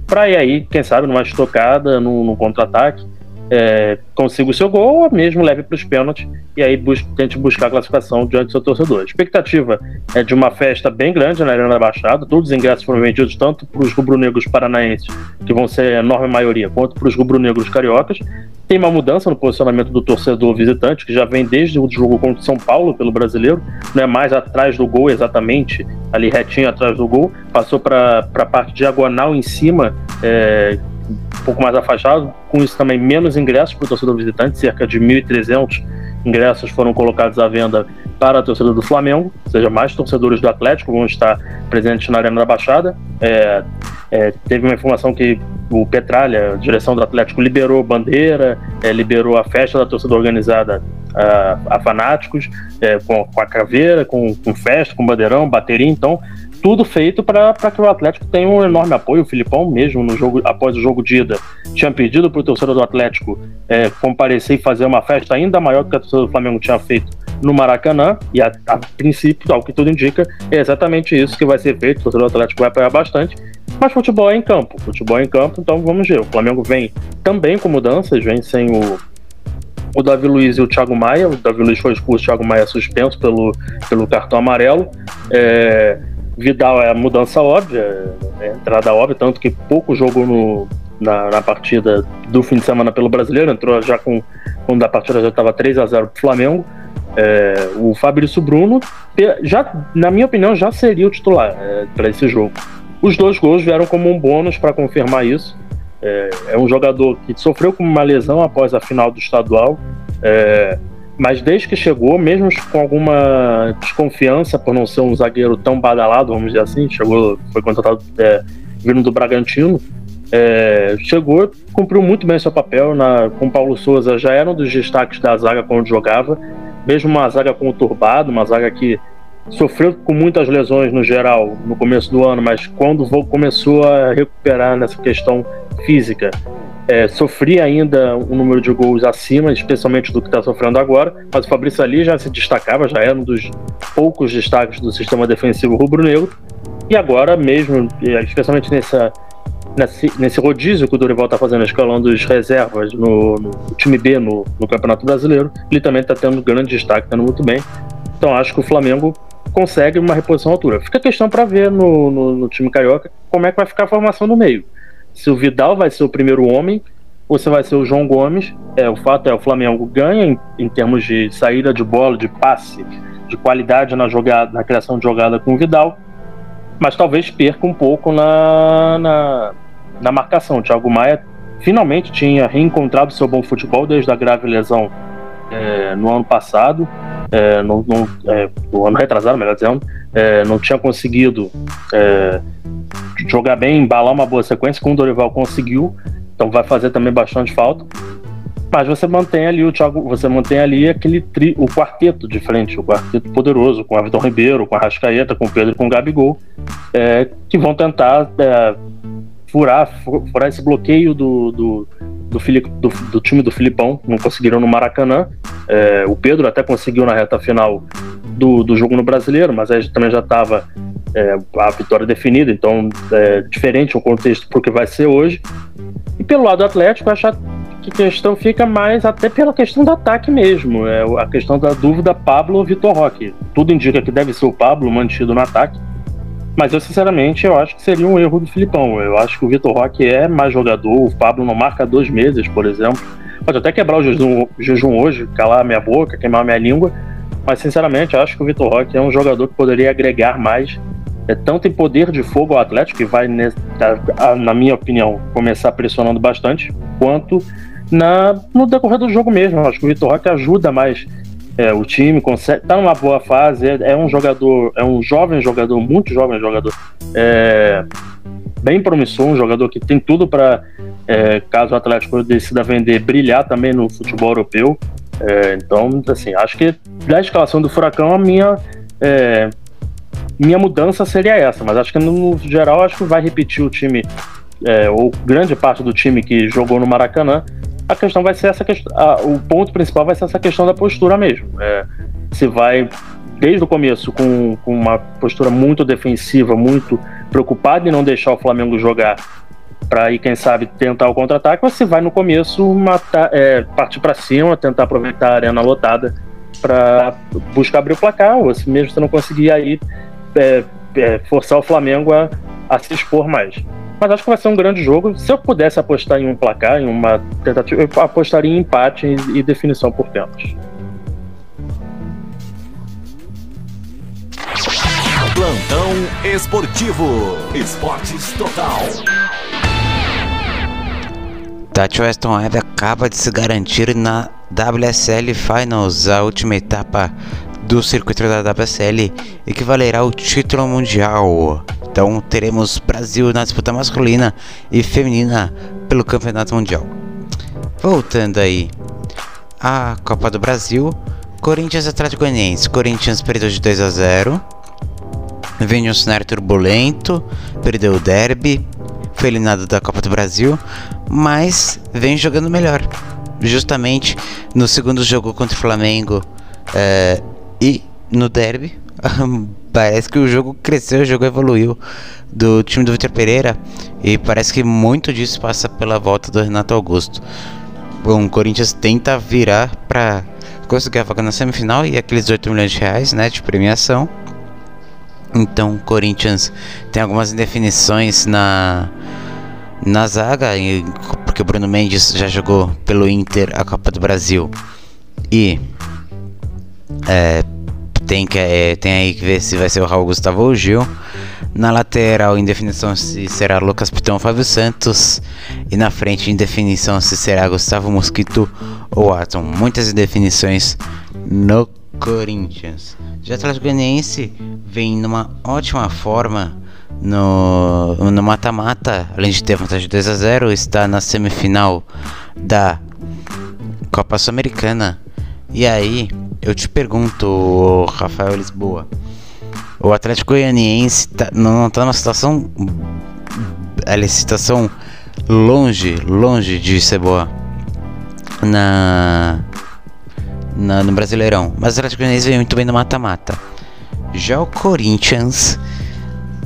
para ir aí, quem sabe, numa estocada, num, num contra-ataque, é, consiga o seu gol ou mesmo leve para os pênaltis e aí busque, tente buscar a classificação diante do seu torcedor. A expectativa é de uma festa bem grande na Arena da Baixada, todos os ingressos foram vendidos tanto para os rubro-negros paranaenses, que vão ser a enorme maioria, quanto para os rubro-negros cariocas. Tem uma mudança no posicionamento do torcedor visitante, que já vem desde o jogo contra o São Paulo pelo brasileiro, não é mais atrás do gol exatamente, ali retinho atrás do gol, passou para a parte diagonal em cima, é, um pouco mais afastado, com isso também menos ingressos para o torcedor visitante, cerca de 1.300 ingressos foram colocados à venda para a torcida do Flamengo, ou seja, mais torcedores do Atlético vão estar presentes na Arena da Baixada. É, é, teve uma informação que o Petralha, a direção do Atlético, liberou bandeira, é, liberou a festa da torcida organizada a, a fanáticos, é, com, com, a caveira, com, com festa, com bandeirão, bateria. Então, tudo feito para que o Atlético tenha um enorme apoio. O Filipão, mesmo no jogo, após o jogo de ida, tinha pedido para o torcedor do Atlético é, comparecer e fazer uma festa ainda maior do que a torcida do Flamengo tinha feito no Maracanã. E a, a princípio, ao que tudo indica, é exatamente isso que vai ser feito. O torcedor do Atlético vai apoiar bastante. Mas futebol é em campo. Futebol é em campo, então vamos ver. O Flamengo vem também com mudanças, vem sem o o Davi Luiz e o Thiago Maia. O Davi Luiz foi expulso, o Thiago Maia suspenso pelo, pelo cartão amarelo. É, Vidal é a mudança óbvia, é a entrada óbvia, tanto que pouco jogou no, na, na, partida do fim de semana pelo brasileiro, entrou já com quando a partida já estava 3 a 0 para o Flamengo. É, o Fabrício Bruno, já, na minha opinião, já seria o titular é, para esse jogo. Os dois gols vieram como um bônus para confirmar isso. É, é, um jogador que sofreu com uma lesão após a final do estadual. É, mas desde que chegou, mesmo com alguma desconfiança por não ser um zagueiro tão badalado, vamos dizer assim, chegou, foi contratado é, vindo do Bragantino, É, chegou, cumpriu muito bem seu papel. Na, com Paulo Souza já era um dos destaques da zaga quando jogava, mesmo uma zaga conturbada, uma zaga que sofreu com muitas lesões no geral no começo do ano, mas quando começou a recuperar nessa questão física, é, sofria ainda um número de gols acima, especialmente do que está sofrendo agora, mas o Fabrício ali já se destacava, já era um dos poucos destaques do sistema defensivo rubro-negro, e agora mesmo, especialmente nessa, nesse, nesse rodízio que o Dorival está fazendo, escalando as reservas no, no, time B no, no Campeonato Brasileiro, ele também está tendo grande destaque, está muito bem. Então acho que o Flamengo consegue uma reposição à altura. Fica a questão para ver no, no, no, time carioca como é que vai ficar a formação no meio. Se o Vidal vai ser o primeiro homem ou se vai ser o João Gomes. É, o fato é o Flamengo ganha em, em termos de saída de bola, de passe, de qualidade na jogada, na criação de jogada com o Vidal, mas talvez perca um pouco na, na, na marcação. O Thiago Maia finalmente tinha reencontrado seu bom futebol desde a grave lesão é, no ano passado é, é, ano retrasado, melhor dizendo, é, não tinha conseguido é, jogar bem, embalar uma boa sequência, como o Dorival conseguiu, então vai fazer também bastante falta. Mas você mantém ali o Thiago, você mantém ali aquele tri, o quarteto de frente, o quarteto poderoso, com o Everton Ribeiro, com a Rascaeta, com o Pedro com o Gabigol, é, que vão tentar é, furar, furar esse bloqueio do, do, do, do, do, time do Filipão, não conseguiram no Maracanã. É, o Pedro até conseguiu na reta final do, do jogo no Brasileiro, mas aí também já estava é, a vitória definida, então é diferente o contexto para o que vai ser hoje. E pelo lado do Atlético, acho que a questão fica mais até pela questão do ataque mesmo. É a questão da dúvida Pablo ou Vitor Roque. Tudo indica que deve ser o Pablo mantido no ataque. Mas eu, sinceramente, eu acho que seria um erro do Filipão. Eu acho que o Vitor Roque é mais jogador, o Pablo não marca dois meses, por exemplo. Pode até quebrar o jejum, jejum hoje, calar minha boca, queimar minha língua. Mas, sinceramente, eu acho que o Vitor Roque é um jogador que poderia agregar mais, é, tanto em poder de fogo ao Atlético, que vai, na minha opinião, começar pressionando bastante, quanto na, no decorrer do jogo mesmo. Eu acho que o Vitor Roque ajuda mais é, o time consegue, tá numa boa fase, é, é, um jogador, é um jovem jogador, muito jovem jogador, é, bem promissor, um jogador que tem tudo para, é, caso o Atlético decida vender, brilhar também no futebol europeu. É, então, assim, acho que da escalação do Furacão, a minha, é, minha mudança seria essa, mas acho que no geral, acho que vai repetir o time, ou grande parte do time que jogou no Maracanã, a questão vai ser essa questão. o ponto principal vai ser essa questão da postura mesmo. É, se vai, desde o começo, com, com uma postura muito defensiva, muito preocupada em não deixar o Flamengo jogar para ir, quem sabe, tentar o contra-ataque, ou se vai no começo matar, é, partir para cima, tentar aproveitar a arena lotada para buscar abrir o placar, ou se mesmo você não conseguir aí é, é, forçar o Flamengo a, a se expor mais. Mas acho que vai ser um grande jogo. Se eu pudesse apostar em um placar, em uma tentativa, eu apostaria em empate e definição por pênaltis. Plantão Esportivo. Esportes Total. Tati Weston Webb acaba de se garantir na WSL Finals, a última etapa do circuito da WSL, e que valerá o título mundial. Então teremos Brasil na disputa masculina e feminina pelo Campeonato Mundial. Voltando aí à Copa do Brasil, Corinthians Atlético Goianiense. Corinthians perdeu de 2 a 0. Vem um cenário turbulento, perdeu o derby, foi eliminado da Copa do Brasil, mas vem jogando melhor. Justamente no segundo jogo contra o Flamengo é, e no derby, parece que o jogo cresceu, o jogo evoluiu do time do Vitor Pereira e parece que muito disso passa pela volta do Renato Augusto. Bom, o Corinthians tenta virar para conseguir a vaga na semifinal e aqueles 8 milhões de reais né, de premiação. Então o Corinthians tem algumas indefinições na, na zaga, porque o Bruno Mendes já jogou pelo Inter a Copa do Brasil e é, tem, que, é, tem aí que ver se vai ser o Raul Gustavo ou o Gil. Na lateral, em definição, se será Lucas Pitão ou Fábio Santos. E na frente, em definição, se será Gustavo Mosquito ou Atom. Muitas indefinições no Corinthians. Já o Atlético Goianiense vem numa ótima forma no no mata-mata, além de ter vantagem de 2 a 0, está na semifinal da Copa Sul-Americana. E aí, eu te pergunto, Rafael Lisboa, o Atlético Goianiense tá, não está numa situação a situação longe, longe de ser boa na, na no Brasileirão, mas o Atlético Goianiense vem muito bem no mata-mata. Já o Corinthians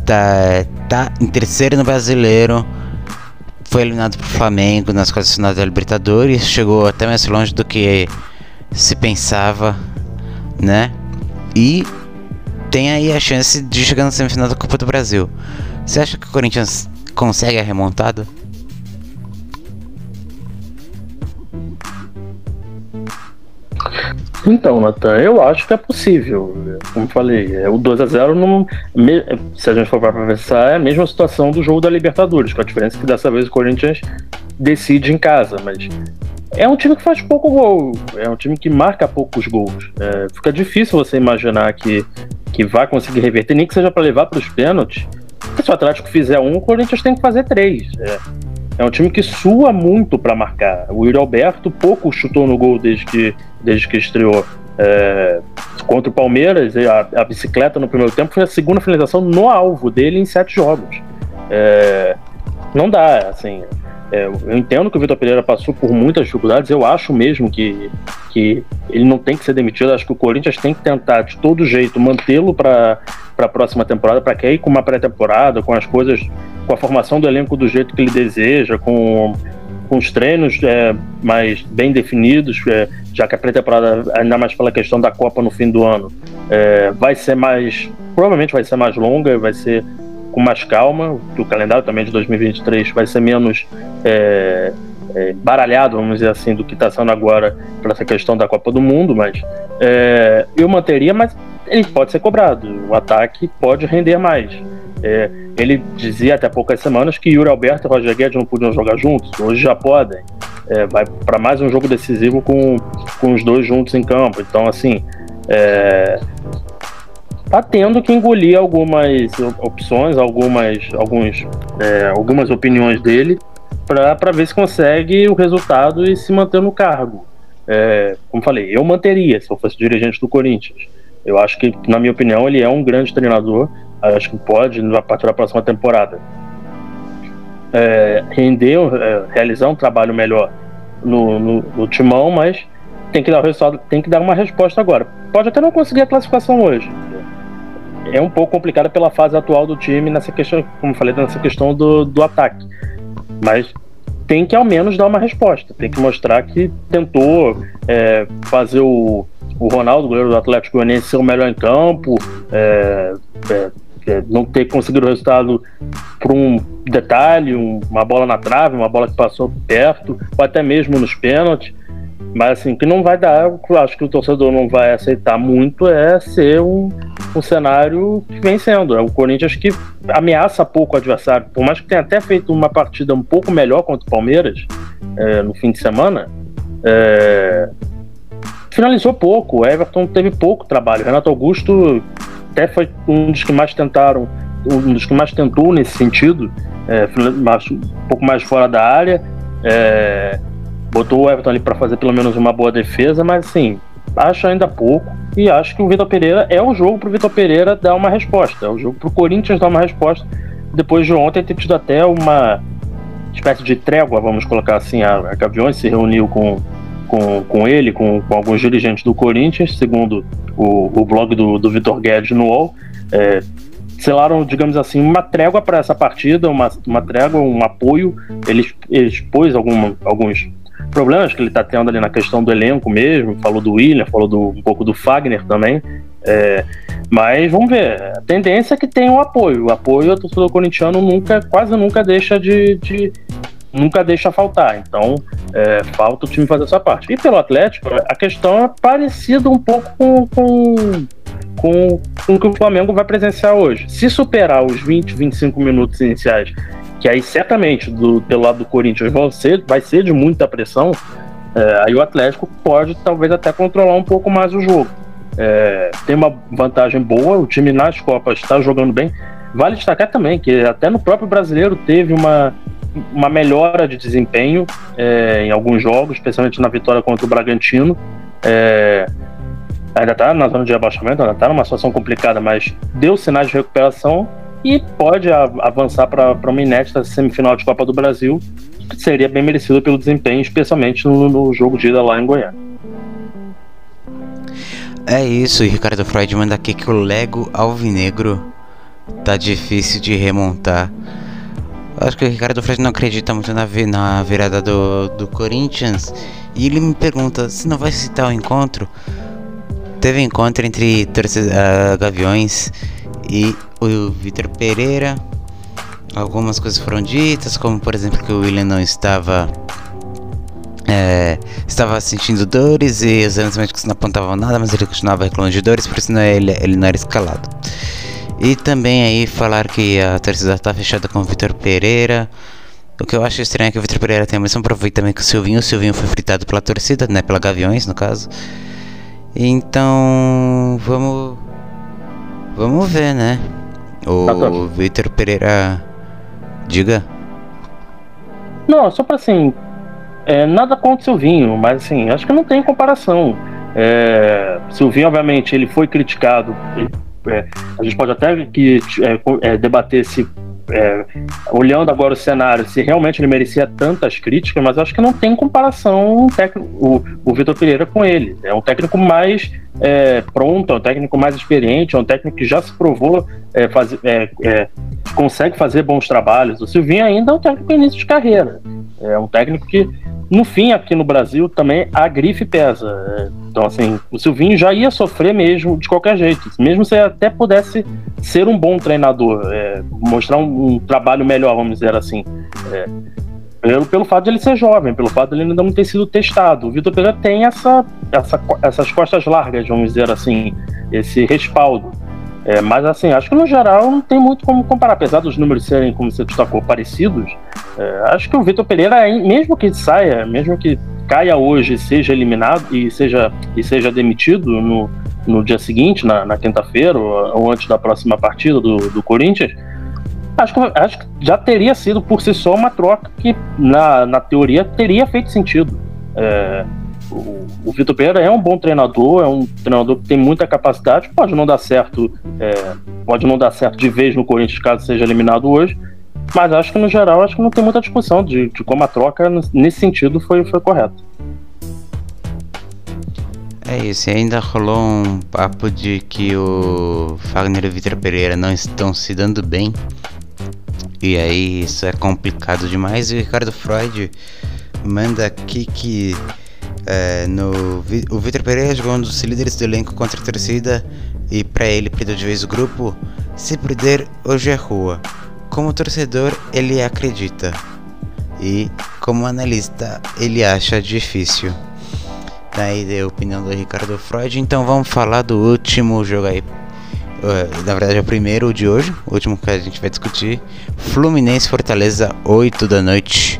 tá, tá em terceiro no Brasileiro, foi eliminado pro Flamengo nas quartas finais da Libertadores, chegou até mais longe do que se pensava, né? E tem aí a chance de chegar na semifinal da Copa do Brasil. Você acha que o Corinthians consegue a remontada? Então, Natan, eu acho que é possível. Como falei, é, o 2 a 0 não, se a gente for para pensar, é a mesma situação do jogo da Libertadores, com a diferença que dessa vez o Corinthians decide em casa, mas é um time que faz pouco gol, é um time que marca poucos gols. É, fica difícil você imaginar que, que vai conseguir reverter, nem que seja para levar para os pênaltis. Se o Atlético fizer um, o Corinthians tem que fazer três. É, é um time que sua muito para marcar. O Yuri Alberto pouco chutou no gol desde que, desde que estreou. É, contra o Palmeiras, a, a, bicicleta no primeiro tempo foi a segunda finalização no alvo dele em sete jogos. É, não dá, assim. É, eu entendo que o Vitor Pereira passou por muitas dificuldades. Eu acho mesmo que, que ele não tem que ser demitido. Acho que o Corinthians tem que tentar de todo jeito mantê-lo para a próxima temporada, para que aí com uma pré-temporada, com as coisas com a formação do elenco do jeito que ele deseja, com, com os treinos é, mais bem definidos, é, já que a pré-temporada, ainda mais pela questão da Copa no fim do ano, é, vai ser mais. Provavelmente vai ser mais longa, vai ser com mais calma, o calendário também de 2023 vai ser menos é, é, baralhado, vamos dizer assim, do que está sendo agora para essa questão da Copa do Mundo, mas é, eu manteria, mas ele pode ser cobrado, o ataque pode render mais. É, ele dizia até poucas semanas que Yuri Alberto e Roger Guedes não podiam jogar juntos, hoje já podem. É, vai para mais um jogo decisivo com, com os dois juntos em campo. Então, assim, é, tá tendo que engolir algumas opções, algumas, alguns, é, algumas opiniões dele para ver se consegue o resultado e se manter no cargo. É, como falei, eu manteria se eu fosse dirigente do Corinthians. Eu acho que, na minha opinião, ele é um grande treinador acho que pode, a partir da próxima temporada, é, render, é, realizar um trabalho melhor no, no, no, timão, mas tem que dar tem que dar uma resposta agora. Pode até não conseguir a classificação hoje. É um pouco complicada pela fase atual do time nessa questão, como falei, nessa questão do, do ataque. Mas tem que ao menos dar uma resposta, tem que mostrar que tentou é, fazer o, o Ronaldo, goleiro do Atlético Goianiense, ser o melhor em campo, é, é, é, não ter conseguido o resultado por um detalhe, um, uma bola na trave, uma bola que passou perto, ou até mesmo nos pênaltis. Mas assim, que não vai dar, eu acho que o torcedor não vai aceitar muito é ser um, um cenário que vem sendo. É o Corinthians que ameaça pouco o adversário. Por mais que tenha até feito uma partida um pouco melhor contra o Palmeiras é, no fim de semana, é, finalizou pouco. O Everton teve pouco trabalho. O Renato Augusto até foi um dos que mais tentaram, um dos que mais tentou nesse sentido, é, um pouco mais fora da área. É, botou o Everton ali para fazer pelo menos uma boa defesa, mas assim, acho ainda pouco. E acho que o Vitor Pereira é o jogo para o Vitor Pereira dar uma resposta, é o jogo para o Corinthians dar uma resposta. Depois de ontem ter tido até uma espécie de trégua, vamos colocar assim, a, a Gaviões se reuniu com, com, com ele, com, com alguns dirigentes do Corinthians, segundo o, o blog do, do Vitor Guedes no UOL, é, selaram, digamos assim, uma trégua para essa partida, uma, uma trégua, um apoio. Ele, ele expôs alguma, alguns problemas que ele está tendo ali na questão do elenco mesmo, falou do William, falou do, um pouco do Fagner também. É, mas vamos ver, a tendência é que tenha um apoio. O apoio do torcedor corintiano nunca, quase nunca deixa de, de nunca deixa faltar. Então, é, falta o time fazer essa parte. E pelo Atlético, a questão é parecida um pouco com, com, com, com o que o Flamengo vai presenciar hoje. Se superar os 20, 25 minutos iniciais, que aí certamente do, pelo lado do Corinthians vão ser, vai ser de muita pressão, é, aí o Atlético pode talvez até controlar um pouco mais o jogo. É, tem uma vantagem boa, o time nas Copas está jogando bem. vale destacar também que até no próprio brasileiro teve uma, uma melhora de desempenho é, em alguns jogos, especialmente na vitória contra o Bragantino. É, ainda está na zona de abaixamento, ainda está numa situação complicada, mas deu sinais de recuperação e pode avançar para uma inédita semifinal de Copa do Brasil, que seria bem merecido pelo desempenho, especialmente no, no jogo de ida lá em Goiânia. É isso, Ricardo Freud manda aqui que o Lego Alvinegro tá difícil de remontar. Acho que o Ricardo Freud não acredita muito na, na virada do, do Corinthians. E ele me pergunta se não vai citar o encontro. Teve encontro entre uh, Gaviões e o Vitor Pereira. Algumas coisas foram ditas, como por exemplo que o William não estava é, estava sentindo dores e os exames médicos não apontavam nada, mas ele continuava reclamando de dores, por isso não, ele, ele não era escalado. E também aí falar que a torcida está fechada com o Vitor Pereira. O que eu acho estranho é que o Vitor Pereira tem a mesma aproveitamento que o Silvinho. O Silvinho foi fritado pela torcida, né? Pela Gaviões, no caso. Então, vamos. Vamos ver, né? O tá Vitor Pereira. Diga. Não, só para assim, é, nada contra o Silvinho, mas assim, acho que não tem comparação. É, Silvinho, obviamente, ele foi criticado. É, a gente pode até que, é, é, debater se, é, olhando agora o cenário, se realmente ele merecia tantas críticas, mas acho que não tem comparação técnico, o, o Vitor Pereira com ele. É um técnico mais pronto, é um técnico mais experiente, é um técnico que já se provou faz, consegue fazer bons trabalhos. O Silvinho ainda é um técnico início de carreira. É um técnico que no fim, aqui no Brasil, também a grife pesa. Então, assim, o Silvinho já ia sofrer mesmo, de qualquer jeito. Mesmo se até pudesse ser um bom treinador, é, mostrar um, um, trabalho melhor, vamos dizer assim. É, pelo, pelo fato de ele ser jovem, pelo fato de ele ainda não ter sido testado. O Vitor Pereira tem essa, essa, essas costas largas, vamos dizer assim, esse respaldo. É, mas assim, acho que no geral não tem muito como comparar, apesar dos números serem, como você destacou, parecidos. É, acho que o Vitor Pereira, mesmo que saia, mesmo que caia hoje, seja eliminado e seja, e seja demitido no, no dia seguinte, na, na quinta-feira, ou, ou, antes da próxima partida do, do Corinthians, acho que, acho que já teria sido por si só uma troca que, na, na teoria, teria feito sentido. É, o, o Vitor Pereira é um bom treinador, é um treinador que tem muita capacidade, pode não dar certo, é, pode não dar certo de vez no Corinthians caso seja eliminado hoje, mas acho que no geral acho que não tem muita discussão de, de como a troca nesse sentido foi, foi correta. É isso, ainda rolou um papo de que o Fagner e o Vitor Pereira não estão se dando bem. E aí isso é complicado demais. E o Ricardo Freud manda aqui que é, no, o Vitor Pereira jogou um dos líderes do elenco contra a torcida e para ele perdeu de vez o grupo. Se perder, hoje é rua. Como torcedor, ele acredita. E como analista, ele acha difícil. Daí deu a opinião do Ricardo Freud. Então vamos falar do último jogo aí. Na verdade é o primeiro de hoje, o último que a gente vai discutir. Fluminense Fortaleza, 8 da noite,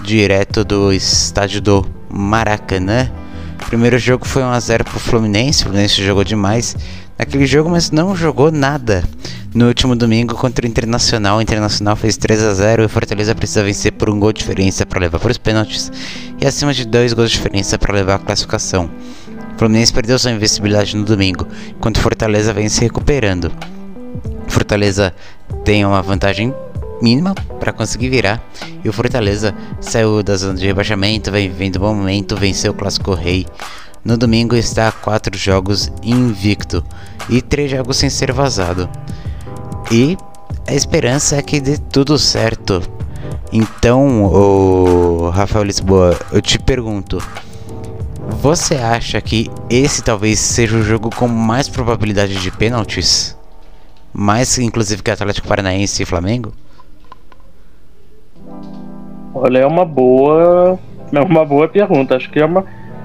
direto do estádio do Maracanã. Primeiro jogo foi 1x0 pro Fluminense. O Fluminense jogou demais naquele jogo, mas não jogou nada. No último domingo contra o Internacional, o Internacional fez 3 a 0 e o Fortaleza precisa vencer por um gol de diferença para levar para os pênaltis e acima de dois gols de diferença para levar a classificação. O Fluminense perdeu sua invencibilidade no domingo, enquanto o Fortaleza vem se recuperando. Fortaleza tem uma vantagem mínima para conseguir virar. E o Fortaleza saiu da zona de rebaixamento, vem vivendo um bom momento, venceu o Clássico Rei. No domingo está a 4 jogos invicto e 3 jogos sem ser vazado. E a esperança é que dê tudo certo. Então, o Rafael Lisboa, eu te pergunto: você acha que esse talvez seja o jogo com mais probabilidade de pênaltis? Mais inclusive que Atlético Paranaense e Flamengo? Olha, é uma boa, é uma boa pergunta. Acho que é uma,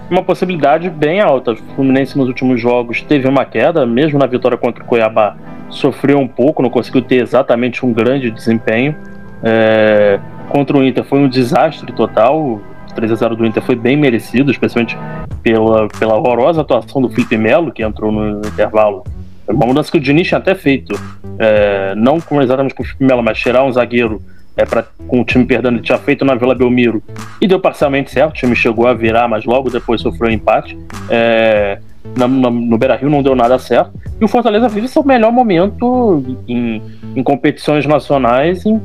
uma possibilidade bem alta. O Fluminense nos últimos jogos teve uma queda, mesmo na vitória contra o Cuiabá, sofreu um pouco, não conseguiu ter exatamente um grande desempenho. É, contra o Inter foi um desastre total. O 3 a 0 do Inter foi bem merecido, especialmente pela, pela horrorosa atuação do Felipe Melo, que entrou no intervalo Uma mudança que o Diniz tinha até feito, é, não com, exatamente com o Felipe Melo, mas tirar um zagueiro é, pra, com o time perdendo, ele tinha feito na Vila Belmiro e deu parcialmente certo. O time chegou a virar, mas logo depois sofreu um empate. É, no, no, no Beira Rio não deu nada certo. E o Fortaleza vive seu melhor momento em, em competições nacionais em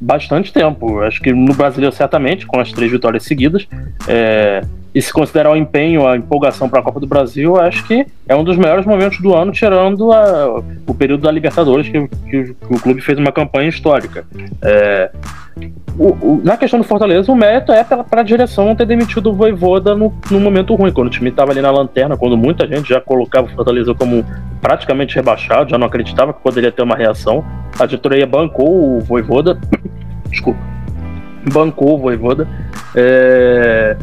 bastante tempo. Acho que no Brasileiro, certamente, com as três vitórias seguidas. É, e se considerar o empenho, a empolgação para a Copa do Brasil, acho que é um dos melhores momentos do ano, tirando a, o período da Libertadores, que, que, que, o clube fez uma campanha histórica. É, o, o, na questão do Fortaleza, o mérito é para a direção ter demitido o Voivoda no, no momento ruim, quando o time estava ali na lanterna, quando muita gente já colocava o Fortaleza como praticamente rebaixado, já não acreditava que poderia ter uma reação. A diretoria bancou o Voivoda, desculpa, bancou o Voivoda. É,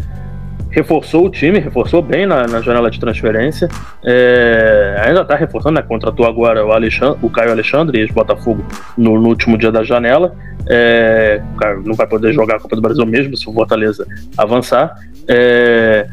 reforçou o time, reforçou bem na, na janela de transferência. É, ainda está reforçando, né? Contratou agora o, Alexandre, o Caio Alexandre, ex-Botafogo, no, no, último dia da janela. É, não vai poder jogar a Copa do Brasil mesmo se o Fortaleza avançar. É,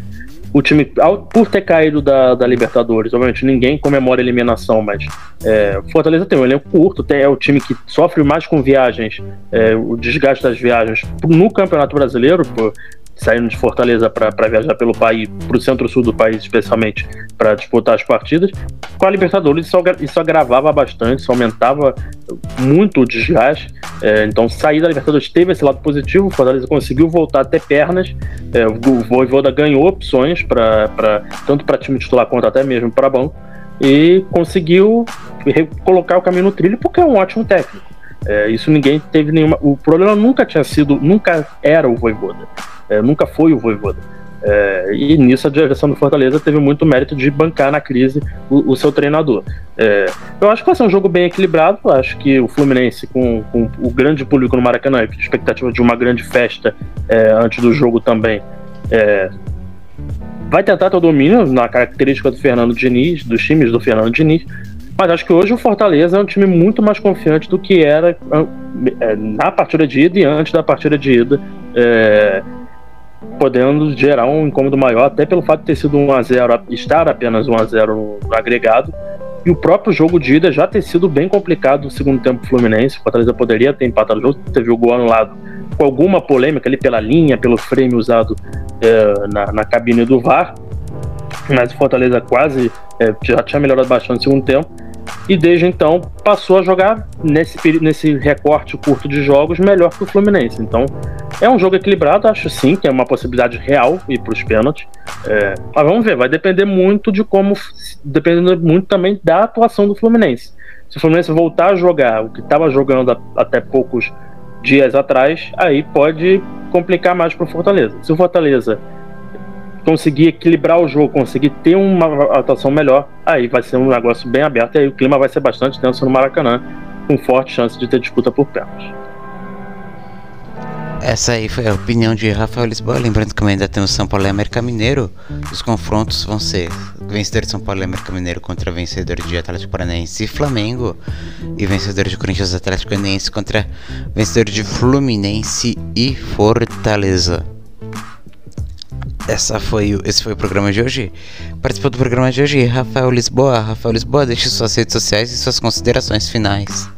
o time, por ter caído da, da, Libertadores, obviamente ninguém comemora a eliminação, mas é, Fortaleza tem um elenco curto, tem, é o time que sofre mais com viagens, é, o desgaste das viagens no Campeonato Brasileiro, por, saindo de Fortaleza para viajar pelo país, para o centro-sul do país, especialmente, para disputar as partidas. Com a Libertadores, isso, isso agravava bastante, isso aumentava muito o desgaste. É, então, sair da Libertadores teve esse lado positivo, o Fortaleza conseguiu voltar até pernas, é, o Voivoda ganhou opções, pra, pra, tanto para time titular quanto até mesmo para banco, e conseguiu colocar o caminho no trilho, porque é um ótimo técnico. É, isso ninguém teve nenhuma. O problema nunca tinha sido, nunca era o Voivoda é, nunca foi o Voivoda. É, e nisso a direção do Fortaleza teve muito mérito de bancar na crise o, o seu treinador. É, eu acho que vai ser um jogo bem equilibrado. Eu acho que o Fluminense, com, com, o grande público no Maracanã, expectativa de uma grande festa é, antes do jogo também, é, vai tentar ter o domínio na característica do Fernando Diniz, dos times do Fernando Diniz. Mas acho que hoje o Fortaleza é um time muito mais confiante do que era é, na partida de ida e antes da partida de ida. Podendo gerar um incômodo maior, até pelo fato de ter sido 1 a 0 estar apenas 1 a 0 no agregado, e o próprio jogo de ida já ter sido bem complicado no segundo tempo Fluminense. O Fortaleza poderia ter empatado o jogo, teve o gol anulado com alguma polêmica ali pela linha, pelo frame usado é, na, na cabine do VAR, mas o Fortaleza quase é, já tinha melhorado bastante no segundo tempo e desde então passou a jogar nesse, nesse recorte curto de jogos melhor que o Fluminense. Então é um jogo equilibrado, acho sim que é uma possibilidade real ir para os pênaltis. É, mas vamos ver, vai depender muito de como, dependendo muito também da atuação do Fluminense. Se o Fluminense voltar a jogar o que estava jogando até poucos dias atrás, aí pode complicar mais para o Fortaleza. Se o Fortaleza conseguir equilibrar o jogo, conseguir ter uma atuação melhor, aí vai ser um negócio bem aberto e aí o clima vai ser bastante tenso no Maracanã, com forte chance de ter disputa por pênaltis. Essa aí foi a opinião de Rafael Lisboa. Lembrando que ainda temos São Paulo e América Mineiro. Os confrontos vão ser vencedor de São Paulo e América Mineiro contra vencedor de Atlético Paranaense e Flamengo. E vencedor de Corinthians Atlético Paranaense contra vencedor de Fluminense e Fortaleza. Essa foi esse foi o programa de hoje. Participou do programa de hoje Rafael Lisboa. Rafael Lisboa, deixe suas redes sociais e suas considerações finais.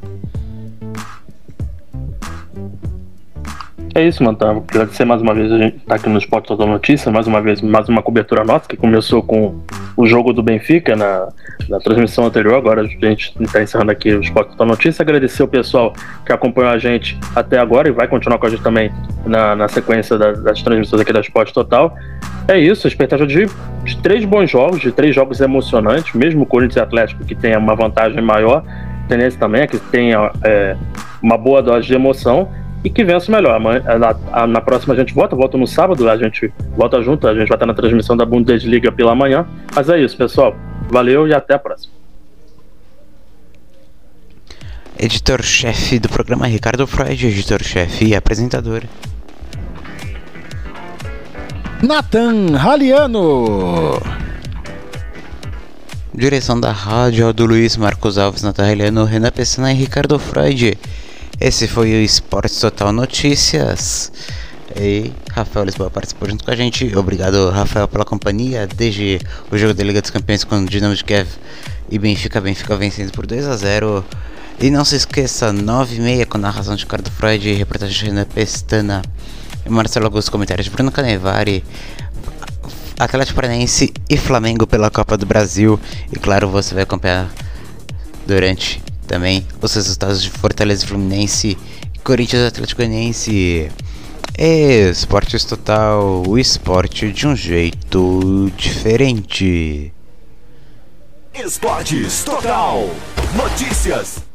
É isso, mano. Tá? Agradecer mais uma vez a gente tá aqui no Esporte Total Notícia, mais uma vez, mais uma cobertura nossa, que começou com o jogo do Benfica na, na transmissão anterior. Agora a gente está encerrando aqui o Esporte Total Notícia. Agradecer o pessoal que acompanhou a gente até agora e vai continuar com a gente também na, na sequência da, das transmissões aqui da Esporte Total. É isso, a expectativa de, de três bons jogos, de três jogos emocionantes, mesmo o Corinthians e Atlético que tenha uma vantagem maior, tendência também que tenha é, uma boa dose de emoção e que vença melhor. Na, na, próxima a gente volta, volta no sábado, a gente volta junto, a gente vai estar na transmissão da Bundesliga pela manhã. Mas é isso, pessoal. Valeu e até a próxima. Editor-chefe do programa Ricardo Freud, editor-chefe e apresentador. Nathan Raliano. Direção da rádio do Luiz Marcos Alves, Nathan Raliano, Renan Pessana e Ricardo Freud. Esse foi o Esporte Total Notícias. E Rafael Lisboa participou junto com a gente. Obrigado, Rafael, pela companhia. Desde o jogo da Liga dos Campeões com o Dinamo de Kiev E Benfica, Benfica vencendo por 2 a 0 E não se esqueça, 9 e meia com narração de Ricardo Freud, reportagem de Renan Pestana Marcelo Augusto, comentários de Bruno Canevari. Atlético Paranaense e Flamengo pela Copa do Brasil. E claro, você vai acompanhar durante também os resultados de Fortaleza Fluminense, Corinthians Atlético Goianiense. Esportes Total, o esporte de um jeito diferente. Esportes Total. Notícias.